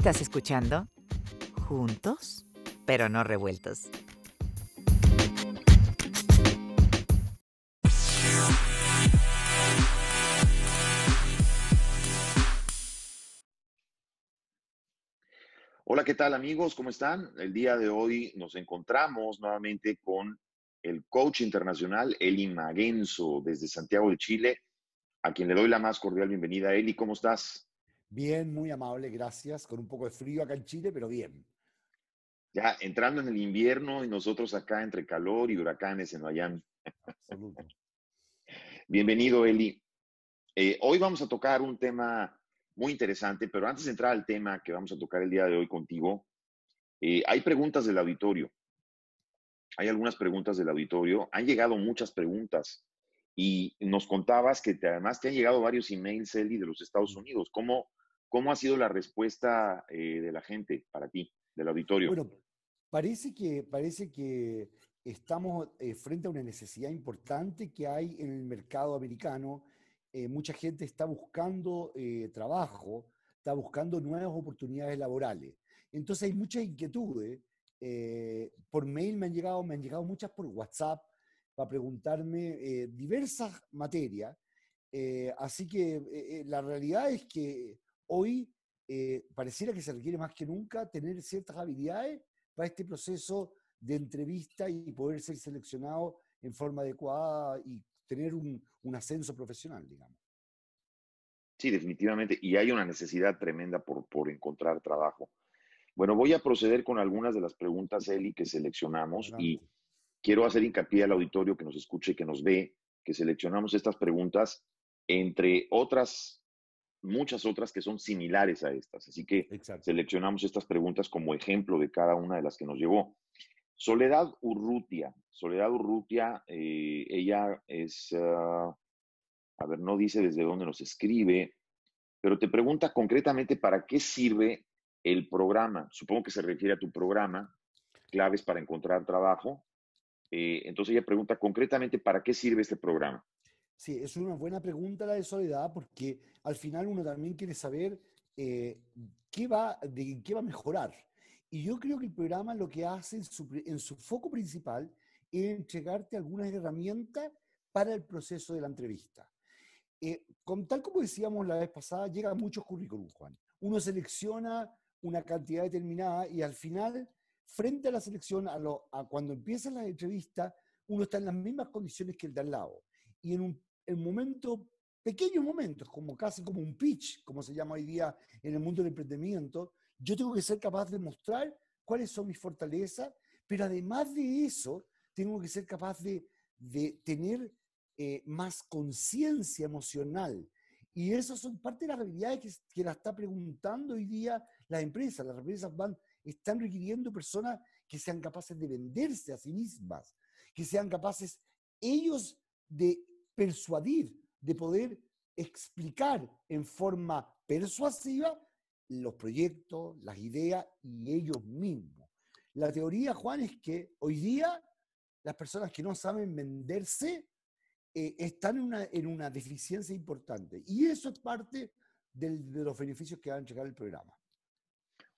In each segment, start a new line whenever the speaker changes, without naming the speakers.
Estás escuchando Juntos, pero no revueltos.
Hola, ¿qué tal amigos? ¿Cómo están? El día de hoy nos encontramos nuevamente con el coach internacional Eli Magenzo desde Santiago de Chile, a quien le doy la más cordial bienvenida. Eli, ¿cómo estás?
Bien, muy amable, gracias. Con un poco de frío acá en Chile, pero bien.
Ya entrando en el invierno y nosotros acá entre calor y huracanes en Miami. Bienvenido, Eli. Eh, hoy vamos a tocar un tema muy interesante, pero antes de entrar al tema que vamos a tocar el día de hoy contigo, eh, hay preguntas del auditorio. Hay algunas preguntas del auditorio. Han llegado muchas preguntas y nos contabas que además te han llegado varios emails, Eli, de los Estados Unidos. ¿Cómo, cómo ha sido la respuesta eh, de la gente para ti, del auditorio?
Bueno, parece que, parece que estamos eh, frente a una necesidad importante que hay en el mercado americano eh, mucha gente está buscando trabajo, está buscando nuevas oportunidades laborales. Entonces hay muchas inquietudes. Por mail me han llegado, me han llegado muchas por WhatsApp para preguntarme diversas materias. así que la realidad es que hoy pareciera que se requiere más que nunca tener ciertas habilidades para este proceso de entrevista y poder ser seleccionado en forma adecuada y tener un, ascenso profesional, digamos.
Sí, definitivamente. Y hay una necesidad tremenda por, por encontrar trabajo. Bueno, voy a proceder con algunas de las preguntas, Eli, que seleccionamos y quiero hacer hincapié al auditorio que nos escuche, que nos ve, que seleccionamos estas preguntas entre otras, muchas otras que son similares a estas. Así que seleccionamos estas preguntas como ejemplo de cada una de las que nos llevó. Soledad Urrutia. Soledad Urrutia, eh, ella es, ah, a ver, no dice desde dónde nos escribe, pero te pregunta concretamente para qué sirve el programa. Supongo que se refiere a tu programa, claves para encontrar trabajo. Eh, entonces ella pregunta concretamente para qué sirve este programa.
Sí, es una buena pregunta la de Soledad, porque al final uno también quiere saber eh, qué va, de qué va a mejorar. Y yo creo que el programa lo que hace en su, foco principal es entregarte algunas herramientas para el proceso de la entrevista. Eh, con, tal como decíamos la vez pasada, llega muchos currículums, Juan. Uno selecciona una cantidad determinada y al final, frente a la selección, a, cuando empiezan las entrevistas, uno está en las mismas condiciones que el de al lado. Y en un en momento, pequeños momentos, como casi como un pitch, como se llama hoy día en el mundo del emprendimiento, yo tengo que ser capaz de mostrar cuáles son mis fortalezas, pero además de eso, tengo que ser capaz de, tener eh, más conciencia emocional. Y esas son parte de las habilidades que, que la está preguntando hoy día las empresas. Las empresas van, están requiriendo personas que sean capaces de venderse a sí mismas, que sean capaces ellos de persuadir, de poder explicar en forma persuasiva los proyectos, las ideas y ellos mismos. La teoría, Juan, es que hoy día las personas que no saben venderse eh, están en una, en una, deficiencia importante. Y eso es parte de los beneficios que va a entregar el programa.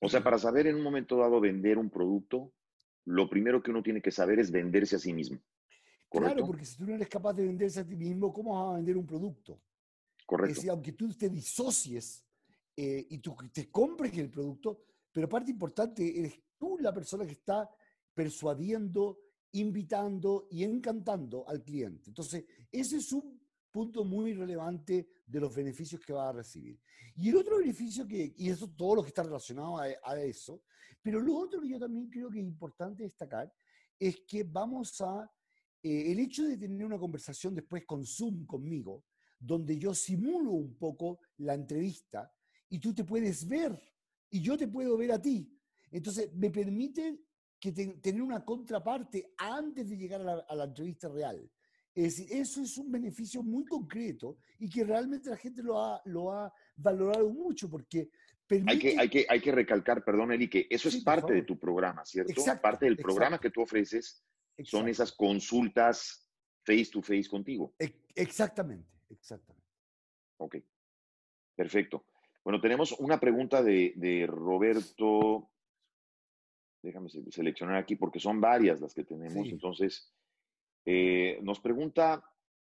O sea, para saber en un momento dado vender un producto, lo primero que uno tiene que saber es venderse a sí mismo.
Claro, porque si tú no eres capaz de venderse a ti mismo, ¿cómo vas a vender un producto?
Correcto.
Es decir, aunque tú te disocies eh, y tú te compres el producto, pero parte importante, eres tú la persona que está persuadiendo, invitando y encantando al cliente. Entonces, ese es un punto muy relevante de los beneficios que va a recibir. Y el otro beneficio que, y eso todo lo que está relacionado a, eso, pero lo otro que yo también creo que es importante destacar es que vamos a, eh, el hecho de tener una conversación después con Zoom conmigo, donde yo simulo un poco la entrevista, y tú te puedes ver y yo te puedo ver a ti. Entonces, me permite que tener una contraparte antes de llegar a la, entrevista real. Es decir, eso es un beneficio muy concreto y que realmente la gente lo ha, lo ha valorado mucho porque
Hay que, hay, que, hay que recalcar, perdón, Eli, que eso es parte de tu programa, ¿cierto? parte del programa que tú ofreces son esas consultas face to face contigo.
Exactamente, exactamente.
Ok, perfecto. Bueno, tenemos una pregunta de, Roberto. Déjame seleccionar aquí porque son varias las que tenemos. Entonces, eh, nos pregunta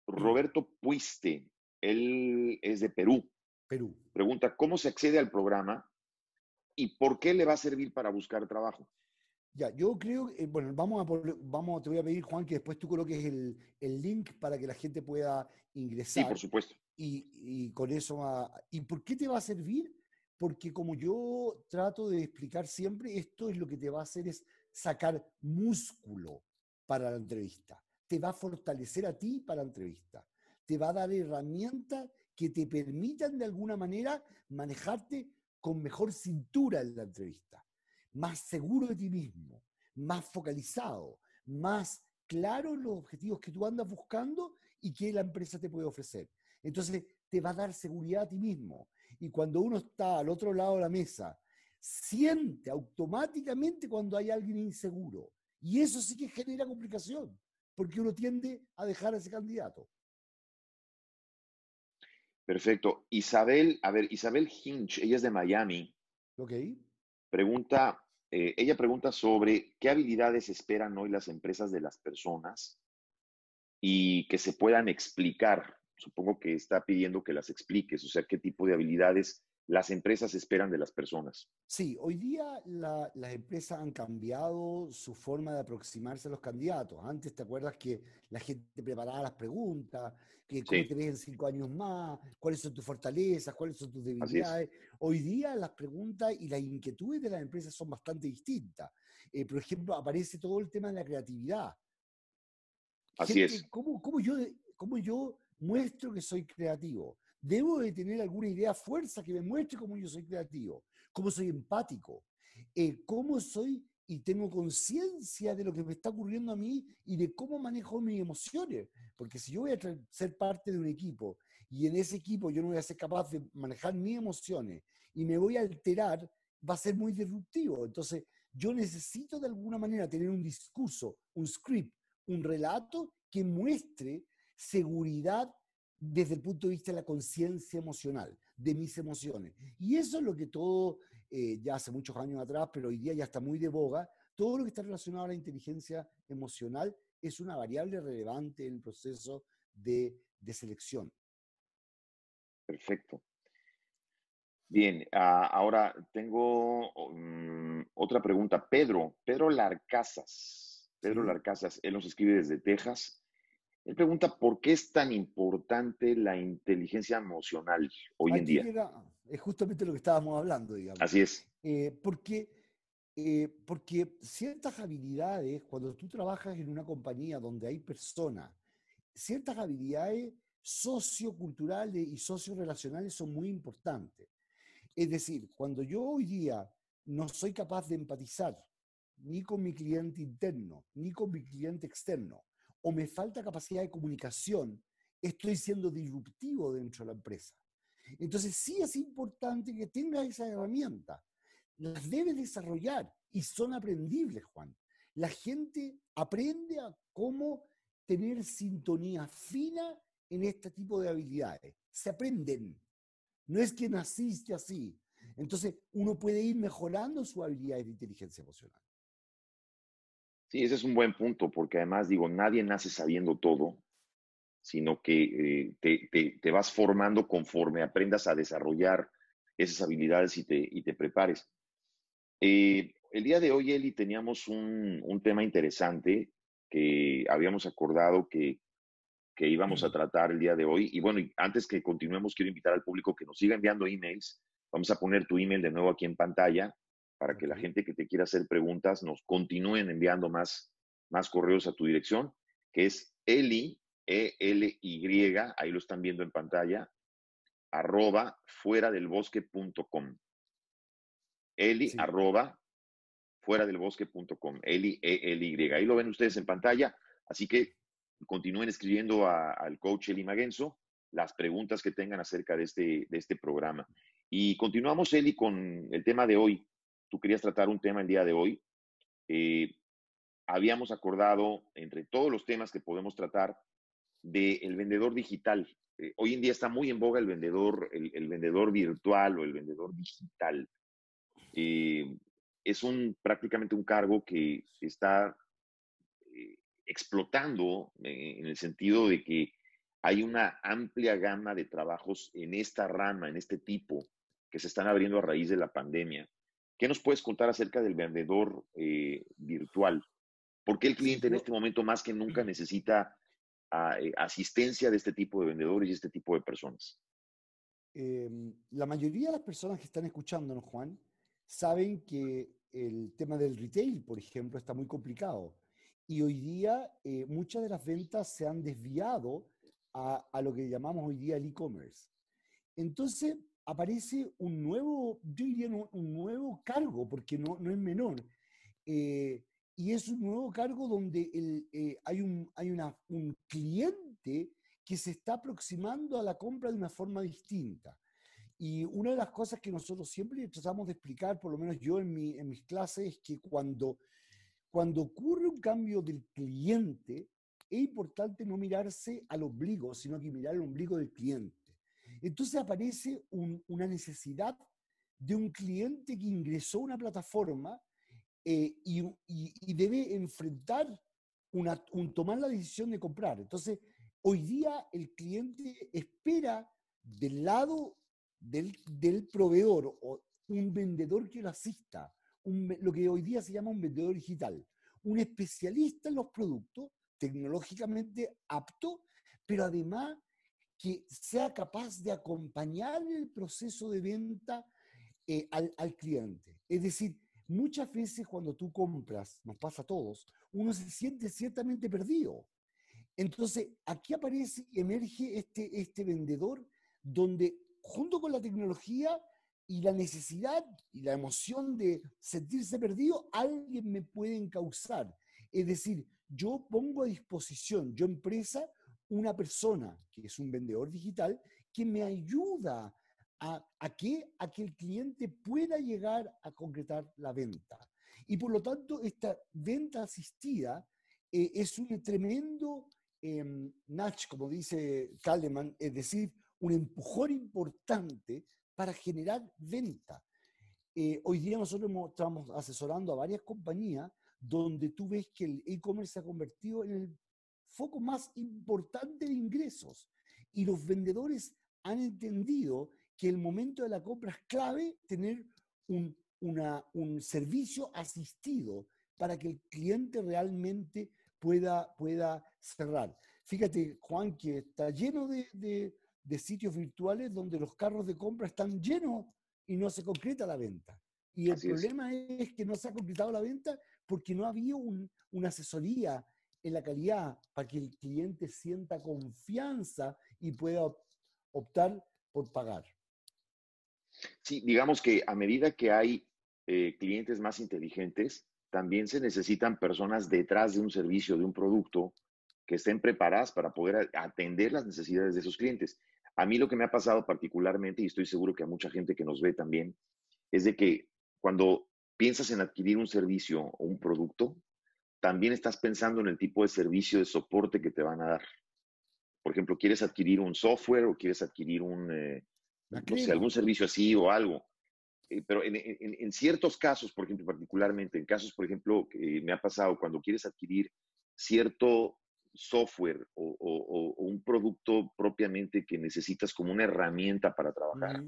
Roberto Puiste. Él es de Perú.
Perú.
Pregunta, ¿cómo se accede al programa y por qué le va a servir para buscar trabajo?
Ya, yo creo, eh, bueno, vamos a, vamos, te voy a pedir, Juan, que después tú coloques el, el link para que la gente pueda ingresar.
Sí, por supuesto.
Y, y con eso, va, ¿y por qué te va a servir? Porque como yo trato de explicar siempre, esto es lo que te va a hacer es sacar músculo para la entrevista. Te va a fortalecer a ti para la entrevista. Te va a dar herramientas que te permitan de alguna manera manejarte con mejor cintura en la entrevista más seguro de ti mismo, más focalizado, más claro en los objetivos que tú andas buscando y que la empresa te puede ofrecer. Entonces, te va a dar seguridad a ti mismo. Y cuando uno está al otro lado de la mesa, siente automáticamente cuando hay alguien inseguro. Y eso sí que genera complicación, porque uno tiende a dejar a ese candidato.
Perfecto. Isabel, a ver, Isabel Hinch, ella es de Miami.
Ok.
Pregunta, eh, ella pregunta sobre qué habilidades esperan hoy las empresas de las personas y que se puedan explicar. Supongo que está pidiendo que las expliques, o sea, qué tipo de habilidades las empresas esperan de las personas.
Sí, hoy día las empresas han cambiado su forma de aproximarse a los candidatos. Antes, ¿te acuerdas que la gente preparaba las preguntas? Que ¿Cómo te ves en cinco años más? ¿Cuáles son tus fortalezas? ¿Cuáles son tus debilidades? Hoy día las preguntas y las inquietudes de las empresas son bastante distintas. Eh, por ejemplo, aparece todo el tema de la creatividad.
Así es.
¿cómo, cómo, yo, ¿Cómo yo muestro que soy creativo? Debo de tener alguna idea fuerza que me muestre cómo yo soy creativo, cómo soy empático, eh, cómo soy y tengo conciencia de lo que me está ocurriendo a mí y de cómo manejo mis emociones. Porque si yo voy a ser parte de un equipo y en ese equipo yo no voy a ser capaz de manejar mis emociones y me voy a alterar, va a ser muy disruptivo. Entonces, yo necesito de alguna manera tener un discurso, un script, un relato que muestre seguridad desde el punto de vista de la conciencia emocional, de mis emociones. Y eso es lo que todo, eh, ya hace muchos años atrás, pero hoy día ya está muy de boga, todo lo que está relacionado a la inteligencia emocional es una variable relevante en el proceso de, selección.
Perfecto. Bien, ah, ahora tengo mm, otra pregunta. Pedro, Pedro Larcasas. Pedro Larcasas, él nos escribe desde Texas. Él pregunta por qué es tan importante la inteligencia emocional hoy en día.
es justamente lo que estábamos hablando, digamos.
Así es.
Eh, porque, eh, porque ciertas habilidades, cuando tú trabajas en una compañía donde hay personas, ciertas habilidades socioculturales y sociorelacionales son muy importantes. Es decir, cuando yo hoy día no soy capaz de empatizar ni con mi cliente interno, ni con mi cliente externo, o me falta capacidad de comunicación, estoy siendo disruptivo dentro de la empresa. Entonces sí es importante que tengas esa herramienta. Las debes desarrollar y son aprendibles, Juan. La gente aprende a cómo tener sintonía fina en este tipo de habilidades. Se aprenden. No es que naciste así. Entonces uno puede ir mejorando su habilidad de inteligencia emocional.
Sí, ese es un buen punto, porque además digo, nadie nace sabiendo todo, sino que eh, te, vas formando conforme aprendas a desarrollar esas habilidades y te, te prepares. Eh, el día de hoy, Eli, teníamos un, tema interesante que habíamos acordado que, que íbamos a tratar el día de hoy. Y bueno, antes que continuemos, quiero invitar al público que nos siga enviando emails. Vamos a poner tu email de nuevo aquí en pantalla para que la gente que te quiera hacer preguntas nos continúen enviando más, más correos a tu dirección, que es eli, E-L-Y, ahí lo están viendo en pantalla, arroba fuera del bosque.com. Eli, arroba fuera del bosque.com. Eli, E-L-Y. Ahí lo ven ustedes en pantalla. Así que continúen escribiendo al coach Eli Magenzo las preguntas que tengan acerca de este, de este programa. Y continuamos, Eli, con el tema de hoy, tú querías tratar un tema el día de hoy. Eh, habíamos acordado, entre todos los temas que podemos tratar, del vendedor digital. Eh, hoy en día está muy en boga el vendedor, el, vendedor virtual o el vendedor digital. Eh, es un, prácticamente un cargo que está explotando en el sentido de que hay una amplia gama de trabajos en esta rama, en este tipo, que se están abriendo a raíz de la pandemia. ¿Qué nos puedes contar acerca del vendedor virtual? ¿Por qué el cliente en este momento más que nunca necesita eh, asistencia de este tipo de vendedores y este tipo de personas?
Em, la mayoría de las personas que están escuchándonos, Juan, saben que el tema del retail, por ejemplo, está muy complicado. Y hoy día eh, muchas de las ventas se han desviado a, a lo que llamamos hoy día el e-commerce. Entonces aparece un nuevo, yo diría un, nuevo cargo, porque no, no es menor. Eh, y es un nuevo cargo donde el, eh, hay, un, hay una, un cliente que se está aproximando a la compra de una forma distinta. Y una de las cosas que nosotros siempre tratamos de explicar, por lo menos yo en, mi, en mis clases, es que cuando, cuando ocurre un cambio del cliente, es importante no mirarse al ombligo, sino que mirar el ombligo del cliente. Entonces aparece una necesidad de un cliente que ingresó a una plataforma eh, y, debe enfrentar una, un, tomar la decisión de comprar. Entonces, hoy día el cliente espera del lado del, del proveedor o un vendedor que lo asista, lo que hoy día se llama un vendedor digital, un especialista en los productos, tecnológicamente apto, pero además que sea capaz de acompañar el proceso de venta eh, al, al, cliente. Es decir, muchas veces cuando tú compras, nos pasa a todos, uno se siente ciertamente perdido. Entonces, aquí aparece y emerge este, este vendedor donde junto con la tecnología y la necesidad y la emoción de sentirse perdido, alguien me puede encauzar. Es decir, yo pongo a disposición, yo empresa, una persona que es un vendedor digital que me ayuda a, que, a que el cliente pueda llegar a concretar la venta. Y por lo tanto, esta venta asistida eh, es un tremendo eh, nudge, como dice Kaleman, es decir, un empujón importante para generar venta. Eh, hoy día nosotros estamos asesorando a varias compañías donde tú ves que el e-commerce se ha convertido en el foco más importante de ingresos y los vendedores han entendido que el momento de la compra es clave tener un, un servicio asistido para que el cliente realmente pueda, pueda cerrar. Fíjate, Juan, que está lleno de, de, sitios virtuales donde los carros de compra están llenos y no se concreta la venta. Y el problema es. que no se ha concretado la venta porque no había un, una asesoría en la calidad para que el cliente sienta confianza y pueda optar por pagar.
Sí, digamos que a medida que hay eh, clientes más inteligentes, también se necesitan personas detrás de un servicio, de un producto, que estén preparadas para poder atender las necesidades de esos clientes. A mí lo que me ha pasado particularmente, y estoy seguro que a mucha gente que nos ve también, es de que cuando piensas en adquirir un servicio o un producto, también estás pensando en el tipo de servicio de soporte que te van a dar. Por ejemplo, quieres adquirir un software o quieres adquirir un, eh, no sé, algún servicio así o algo. Eh, pero en, ciertos casos, por ejemplo, particularmente, en casos, por ejemplo, que me ha pasado cuando quieres adquirir cierto software o, un producto propiamente que necesitas como una herramienta para trabajar,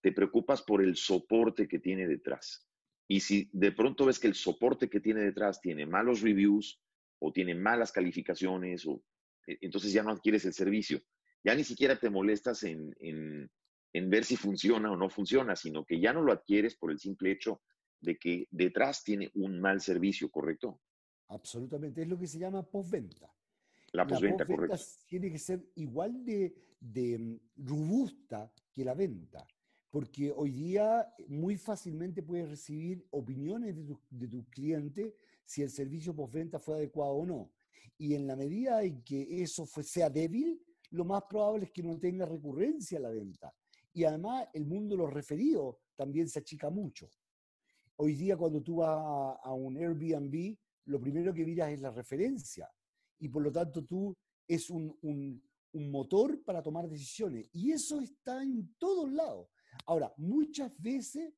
te preocupas por el soporte que tiene detrás. Y si de pronto ves que el soporte que tiene detrás tiene malos reviews o tiene malas calificaciones, o, e, entonces ya no adquieres el servicio. Ya ni siquiera te molestas en, en ver si funciona o no funciona, sino que ya no lo adquieres por el simple hecho de que detrás tiene un mal servicio, ¿correcto?
Absolutamente, es lo que se llama postventa.
La postventa, correcto.
Tiene que ser igual de, de mm, robusta que la venta, porque hoy día muy fácilmente puedes recibir opiniones de tu, de tu cliente si el servicio postventa fue adecuado o no. Y en la medida en que eso fue, sea débil, lo más probable es que no tenga recurrencia a la venta. Y además el mundo de los referidos también se achica mucho. Hoy día cuando tú vas a, un Airbnb, lo primero que miras es la referencia. Y por lo tanto tú es un, un, un motor para tomar decisiones. Y eso está en todos lados. Ahora, muchas veces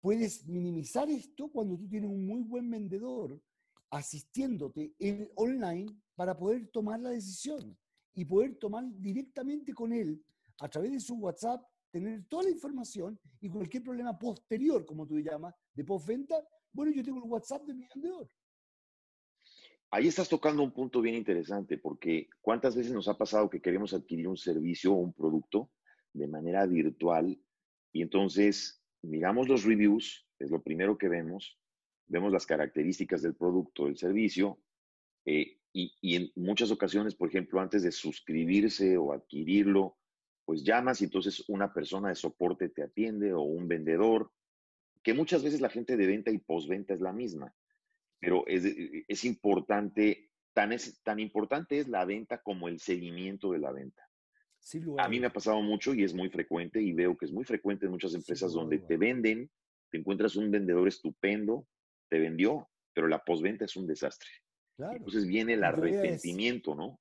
puedes minimizar esto cuando tú tienes un muy buen vendedor asistiéndote en online para poder tomar la decisión y poder tomar directamente con él a través de su WhatsApp, tener toda la información y cualquier problema posterior, como tú llamas, de postventa, bueno, yo tengo el WhatsApp de mi vendedor.
Ahí estás tocando un punto bien interesante, porque ¿cuántas veces nos ha pasado que queremos adquirir un servicio o un producto de manera virtual y entonces miramos los reviews, es lo primero que vemos, vemos las características del producto, del servicio, eh, y, y, en muchas ocasiones, por ejemplo, antes de suscribirse o adquirirlo, pues llamas y entonces una persona de soporte te atiende o un vendedor, que muchas veces la gente de venta y postventa es la misma pero es, es importante, tan, es, tan importante es la venta como el seguimiento de la venta. A mí me ha pasado mucho y es muy frecuente y veo que es muy frecuente en muchas empresas donde te venden, te encuentras un vendedor estupendo, te vendió, pero la postventa es un desastre. Entonces viene el arrepentimiento, ¿no?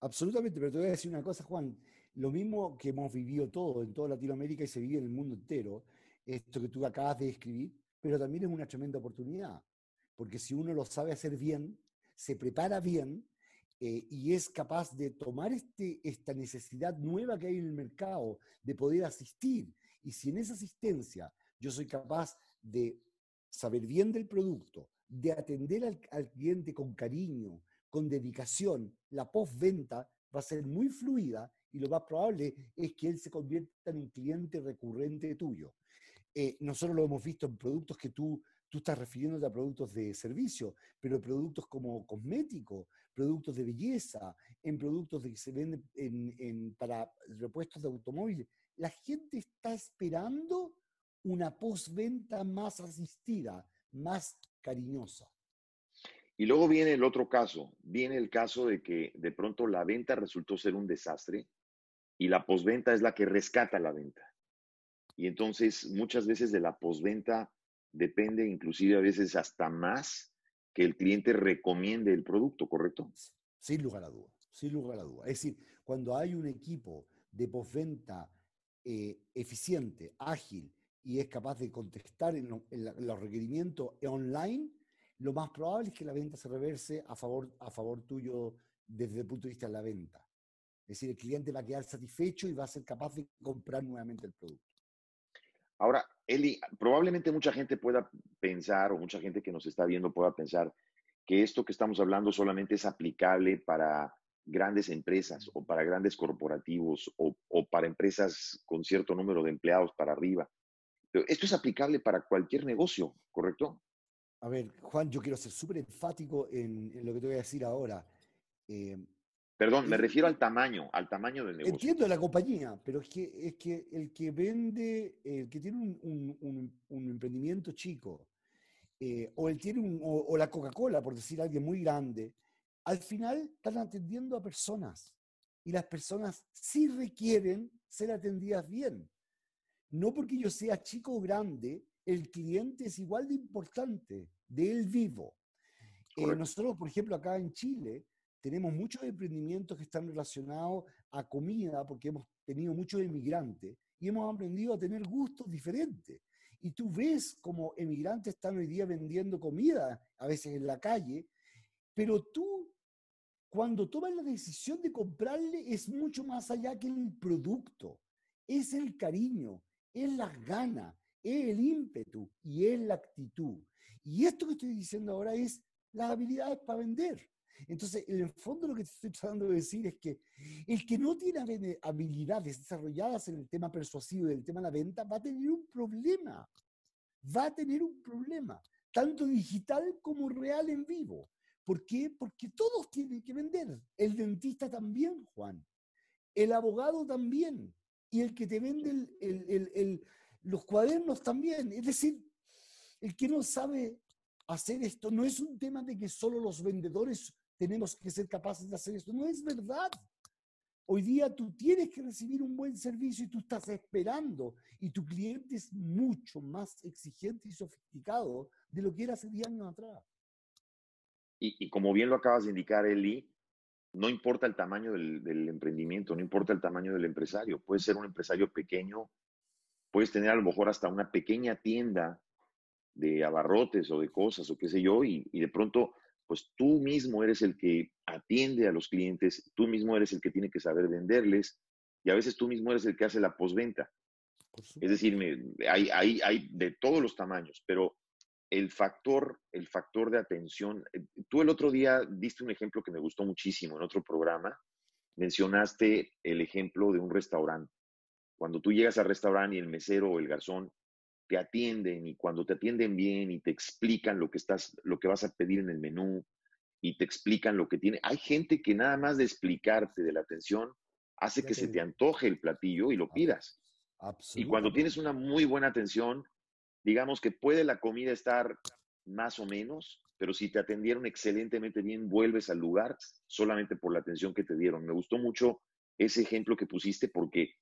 Absolutamente, pero te voy a decir una cosa, Juan. Lo mismo que hemos vivido todo en toda Latinoamérica y se vive en el mundo entero, esto que tú acabas de escribir, pero también es una tremenda oportunidad porque si uno lo sabe hacer bien, se prepara bien eh, y es capaz de tomar este, esta necesidad nueva que hay en el mercado de poder asistir, y si en esa asistencia yo soy capaz de saber bien del producto, de atender al, cliente con cariño, con dedicación, la postventa va a ser muy fluida y lo más probable es que él se convierta en un cliente recurrente tuyo. Eh, nosotros lo hemos visto en productos que tú tú estás refiriéndote a productos de servicio, pero productos como cosméticos, productos de belleza, en productos que se venden en, para repuestos de automóviles. La gente está esperando una postventa más asistida, más cariñosa.
Y luego viene el otro caso, viene el caso de que de pronto la venta resultó ser un desastre y la postventa es la que rescata la venta. Y entonces muchas veces de la postventa depende inclusive a veces hasta más que el cliente recomiende el producto, ¿correcto?
Sin lugar a duda, sin lugar a duda. Es decir, cuando hay un equipo de postventa eh, eficiente, ágil y es capaz de contestar los requerimientos online, lo más probable es que la venta se reverse a favor, a favor tuyo desde el punto de vista de la venta. Es decir, el cliente va a quedar satisfecho y va a ser capaz de comprar nuevamente el producto.
Ahora, Eli, probablemente mucha gente pueda pensar, o mucha gente que nos está viendo pueda pensar, que esto que estamos hablando solamente es aplicable para grandes empresas o para grandes corporativos o, para empresas con cierto número de empleados para arriba. Pero esto es aplicable para cualquier negocio, ¿correcto?
A ver, Juan, yo quiero ser súper enfático en, lo que te voy a decir ahora.
Eh, Perdón, me refiero al tamaño, al tamaño del negocio.
Entiendo la compañía, pero es que, es que el que vende, el que tiene un, emprendimiento chico, eh, o, el tiene un, o, la Coca-Cola, por decir alguien muy grande, al final están atendiendo a personas. Y las personas sí requieren ser atendidas bien. No porque yo sea chico o grande, el cliente es igual de importante, de él vivo. Eh, nosotros, por ejemplo, acá en Chile, tenemos muchos emprendimientos que están relacionados a comida, porque hemos tenido muchos emigrantes y hemos aprendido a tener gustos diferentes. Y tú ves como emigrantes están hoy día vendiendo comida, a veces en la calle, pero tú, cuando tomas la decisión de comprarle, es mucho más allá que el producto. Es el cariño, es las ganas, es el ímpetu y es la actitud. Y esto que estoy diciendo ahora es las habilidades para vender. Entonces, en el fondo lo que te estoy tratando de decir es que el que no tiene habilidades desarrolladas en el tema persuasivo y el tema de la venta va a tener un problema. Va a tener un problema, tanto digital como real en vivo. ¿Por qué? Porque todos tienen que vender. El dentista también, Juan. El abogado también. Y el que te vende los cuadernos también. Es decir, el que no sabe hacer esto no es un tema de que solo los vendedores tenemos que ser capaces de hacer esto. No es verdad. Hoy día tú tienes que recibir un buen servicio y tú estás esperando y tu cliente es mucho más exigente y sofisticado de lo que era hace 10 años atrás.
Y, como bien lo acabas de indicar, Eli, no importa el tamaño del, emprendimiento, no importa el tamaño del empresario. Puedes ser un empresario pequeño, puedes tener a lo mejor hasta una pequeña tienda de abarrotes o de cosas o qué sé yo, y, y de pronto, pues tú mismo eres el que atiende a los clientes, tú mismo eres el que tiene que saber venderles, y a veces tú mismo eres el que hace la postventa. Es decir, hay, hay, hay de todos los tamaños, pero el factor, el factor de atención. Eh, tú el otro día diste un ejemplo que me gustó muchísimo en otro programa. Mencionaste el ejemplo de un restaurante. Cuando tú llegas al restaurante y el mesero o el garzón te atienden y cuando te atienden bien y te explican lo que estás, lo que vas a pedir en el menú y te explican lo que tiene. Hay gente que nada más de explicarte de la atención hace que se te antoje el platillo y lo pidas. Y cuando tienes una muy buena atención, digamos que puede la comida estar más o menos, pero si te atendieron excelentemente bien, vuelves al lugar solamente por la atención que te dieron. Me gustó mucho ese ejemplo que pusiste porque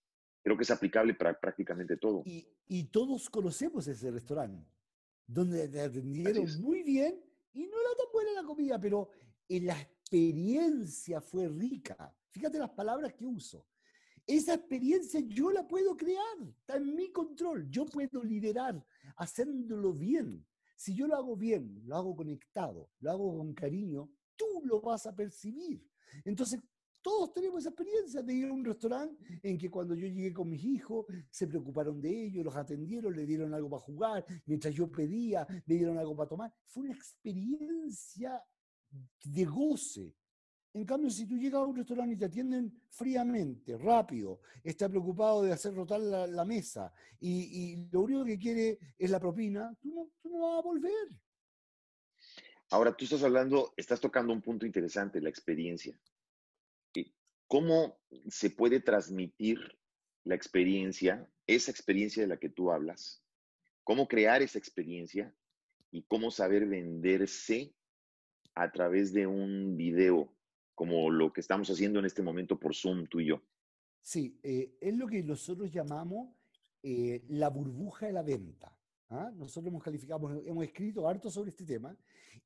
creo que es aplicable para prácticamente todo.
Y, todos conocemos ese restaurante, donde te atendieron muy bien y no era tan buena la comida, pero la experiencia fue rica. Fíjate las palabras que uso. Esa experiencia yo la puedo crear, está en mi control, yo puedo liderar haciéndolo bien. Si yo lo hago bien, lo hago conectado, lo hago con cariño, tú lo vas a percibir. Entonces, todos tenemos esa experiencia de ir a un restaurante en que cuando yo llegué con mis hijos, se preocuparon de ellos, los atendieron, le dieron algo para jugar, mientras yo pedía, le dieron algo para tomar. Fue una experiencia de goce. En cambio, si tú llegas a un restaurante y te atienden fríamente, rápido, está preocupado de hacer rotar la, mesa y, lo único que quiere es la propina, tú no, tú no vas a volver.
Ahora, tú estás hablando, estás tocando un punto interesante, la experiencia. ¿Cómo se puede transmitir la experiencia, esa experiencia de la que tú hablas? ¿Cómo crear esa experiencia? Y cómo saber venderse a través de un video como lo que estamos haciendo en este momento por Zoom, tú y yo.
Sí, eh, es lo que nosotros llamamos eh, la burbuja de la venta. ¿ah? Nosotros hemos calificado, hemos escrito harto sobre este tema.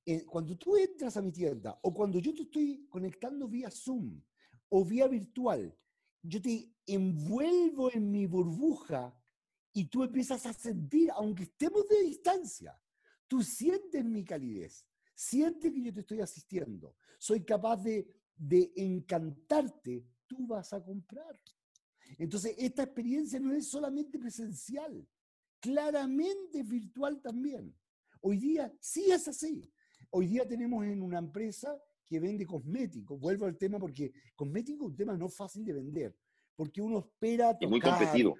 Eh, cuando tú entras a mi tienda o cuando yo te estoy conectando vía Zoom o vía virtual, yo te envuelvo en mi burbuja y tú empiezas a sentir, aunque estemos de distancia, tú sientes mi calidez, sientes que yo te estoy asistiendo, soy capaz de de encantarte, tú vas a comprar. Entonces, esta experiencia no es solamente presencial, claramente virtual también. Hoy día sí es así. Hoy día tenemos en una empresa que vende cosméticos. Vuelvo al tema porque cosmético es un tema no fácil de vender, porque uno espera
tocar, muy competido.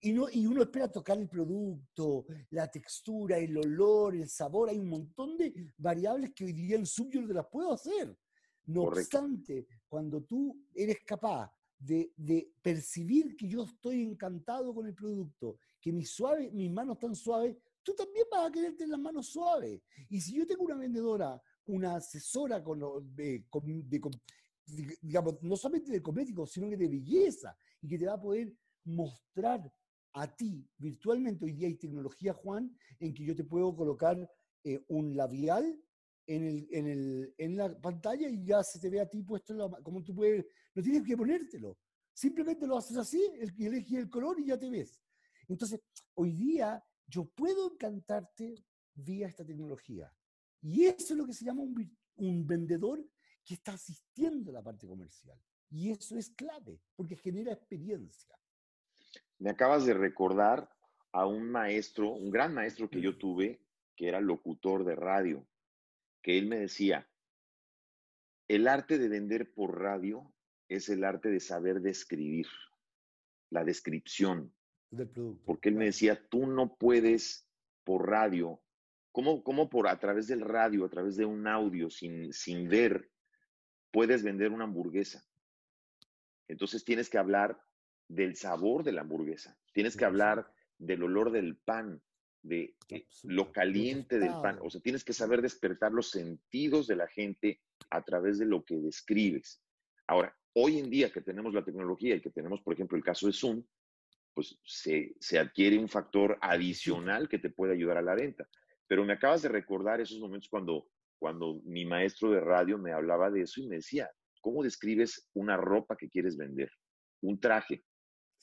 Y, no, y uno espera tocar el producto, la textura, el olor, el sabor. Hay un montón de variables que hoy día en Zoom yo no te las puedo hacer. No obstante, cuando tú eres capaz de, percibir que yo estoy encantado con el producto, que mis, suave, mis manos están suaves, tú también vas a quererte tener las manos suaves. Y si yo tengo una vendedora, una asesora con, digamos, no solamente de cosméticos, sino que de belleza, y que te va a poder mostrar a ti virtualmente, hoy día hay tecnología, Juan, en que yo te puedo colocar eh, un labial en, el, en, el, en la pantalla y ya se te ve a ti puesto como tú puedes, no tienes que ponértelo. Simplemente lo haces así, el, elegí el color y ya te ves. Entonces, hoy día yo puedo encantarte vía esta tecnología. Y eso es lo que se llama un, un vendedor que está asistiendo a la parte comercial. Y eso es clave, porque genera experiencia.
Me acabas de recordar a un maestro, un gran maestro que yo tuve, que era locutor de radio que él me decía, el arte de vender por radio es el arte de saber describir, la descripción.
Del producto.
Porque él me decía, tú no puedes por radio, ¿cómo, cómo por a través del radio, a través de un audio, sin, sin ver, puedes vender una hamburguesa? Entonces tienes que hablar del sabor de la hamburguesa, tienes que hablar del olor del pan, de eh, lo caliente del pan. O sea, tienes que saber despertar los sentidos de la gente a través de lo que describes. Ahora, hoy en día que tenemos la tecnología y que tenemos, por ejemplo, el caso de Zoom, pues se, se adquiere un factor adicional que te puede ayudar a la venta. Pero me acabas de recordar esos momentos cuando, cuando mi maestro de radio me hablaba de eso y me decía, ¿cómo describes una ropa que quieres vender? Un traje.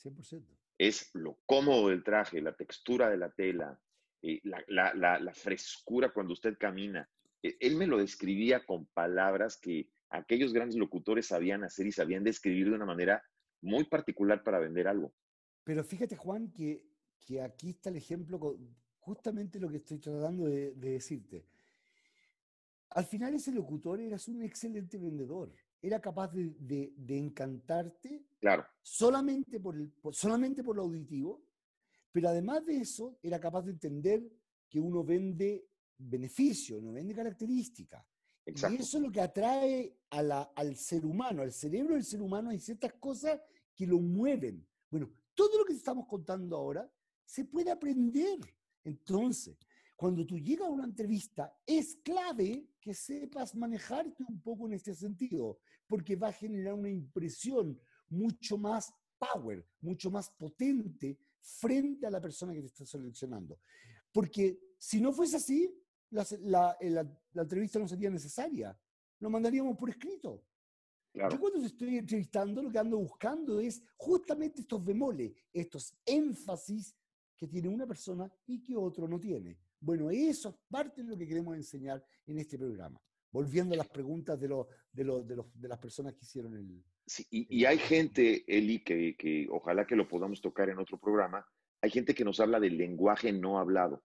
100%.
Es lo cómodo del traje, la textura de la tela, eh, la, frescura cuando usted camina. E, él me lo describía con palabras que aquellos grandes locutores sabían hacer y sabían describir de una manera muy particular para vender algo.
Pero fíjate, Juan, que, que aquí está el ejemplo, justamente lo que estoy tratando de, decirte. Al final ese locutor era un excelente vendedor. Era capaz de, encantarte
claro.
solamente, por el, solamente por lo auditivo, pero además de eso era capaz de entender que uno vende beneficio, no vende característica. Y eso es lo que atrae a la, al ser humano, al cerebro del ser humano. Hay ciertas cosas que lo mueven. Bueno, todo lo que estamos contando ahora se puede aprender. Entonces, cuando tú llegas a una entrevista, es clave que sepas manejarte un poco en este sentido, porque va a generar una impresión mucho más power, mucho más potente frente a la persona que te está seleccionando. Porque si no fuese así, la, la, entrevista no sería necesaria. Lo mandaríamos por escrito. Yo cuando estoy entrevistando, lo que ando buscando es justamente estos bemoles, estos énfasis que tiene una persona y que otro no tiene. Bueno, eso es parte de lo que queremos enseñar en este programa. Volviendo a las preguntas de, de, de, las personas que hicieron el...
Sí, y, hay gente, Eli, que, que ojalá que lo podamos tocar en otro programa, hay gente que nos habla del lenguaje no hablado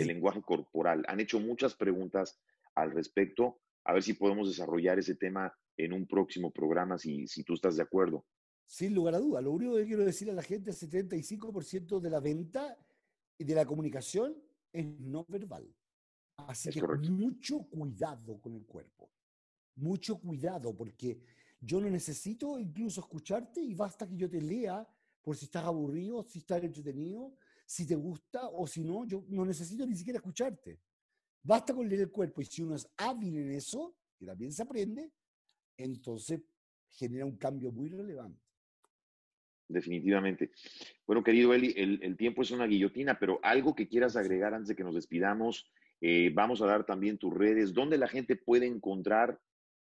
el lenguaje corporal. Han hecho muchas preguntas al respecto. A ver si podemos desarrollar ese tema en un próximo programa, si, si tú estás de acuerdo.
Sin lugar a duda. Lo único que quiero decir a la gente es 75% de la venta y de la comunicación es no verbal. Así que mucho cuidado con el cuerpo. Mucho cuidado, porque yo no necesito incluso escucharte y basta que yo te lea por si estás aburrido, si estás entretenido, si te gusta o si no, yo no necesito ni siquiera escucharte. Basta con leer el cuerpo y si uno es hábil en eso, que también se aprende, entonces genera un cambio muy relevante.
Definitivamente. Bueno, querido Eli, el, tiempo es una guillotina, pero algo que quieras agregar antes de que nos despidamos, eh, vamos a dar también tus redes, ¿dónde la gente puede encontrar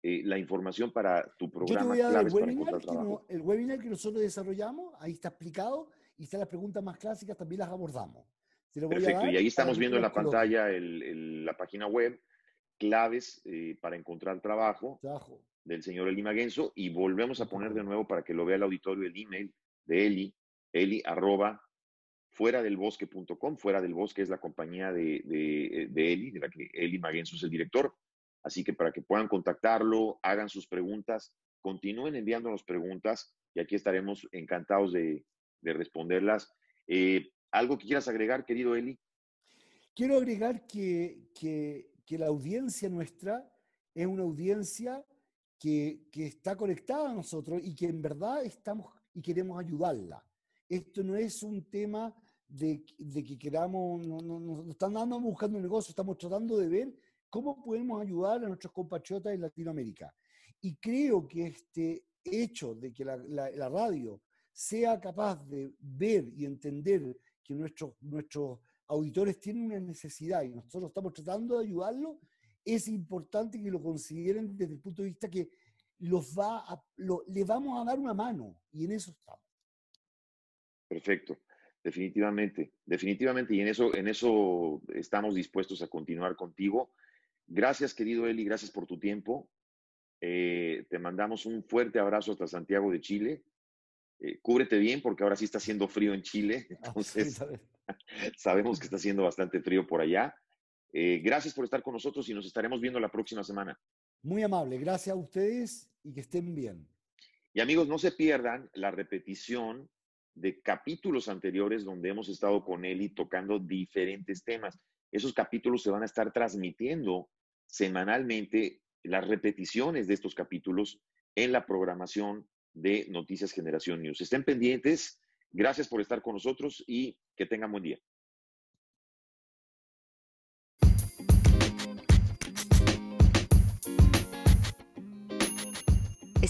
eh, la información para tu programa?
Yo te voy a dar el webinar, que el webinar que nosotros desarrollamos, ahí está explicado, y están las preguntas más clásicas, también las abordamos.
Perfecto, y ahí estamos viendo en la pantalla la página web, claves eh, para encontrar trabajo, del señor Eli Maguenzo, y volvemos a poner de nuevo para que lo vea el auditorio el email de Eli, eli arroba fuera del bosque.com, fuera del bosque es la compañía de, de, de, Eli, de la que Eli Maguenzo es el director. Así que para que puedan contactarlo, hagan sus preguntas, continúen enviándonos preguntas y aquí estaremos encantados de, de responderlas. Eh, ¿Algo que quieras agregar, querido Eli?
Quiero agregar que, que, la audiencia nuestra es una audiencia que, que, está conectada a nosotros y que en verdad estamos y queremos ayudarla. Esto no es un tema de, de que queramos, no, no, no, están dando buscando un negocio, estamos tratando de ver cómo podemos ayudar a nuestros compatriotas en Latinoamérica. Y creo que este hecho de que la, la radio sea capaz de ver y entender que nuestros, nuestros auditores tienen una necesidad y nosotros estamos tratando de ayudarlo, es importante que lo consideren desde el punto de vista que los va a, le vamos a dar una mano y en eso estamos.
Perfecto, definitivamente, definitivamente y en eso, en eso estamos dispuestos a continuar contigo. Gracias, querido Eli, gracias por tu tiempo. Eh, te mandamos un fuerte abrazo hasta Santiago de Chile eh, cúbrete bien porque ahora sí está haciendo frío en Chile, ah, entonces sabemos que está haciendo bastante frío por allá. Eh, gracias por estar con nosotros y nos estaremos viendo la próxima semana.
Muy amable, gracias a ustedes y que estén bien.
Y amigos, no se pierdan la repetición de capítulos anteriores donde hemos estado con y tocando diferentes temas. Esos capítulos se van a estar transmitiendo semanalmente las repeticiones de estos capítulos en la programación de Noticias Generación News. Estén pendientes. Gracias por estar con nosotros y que tengan buen día.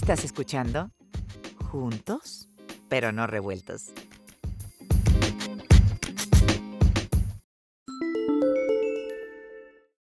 ¿Estás escuchando? Juntos, pero no revueltos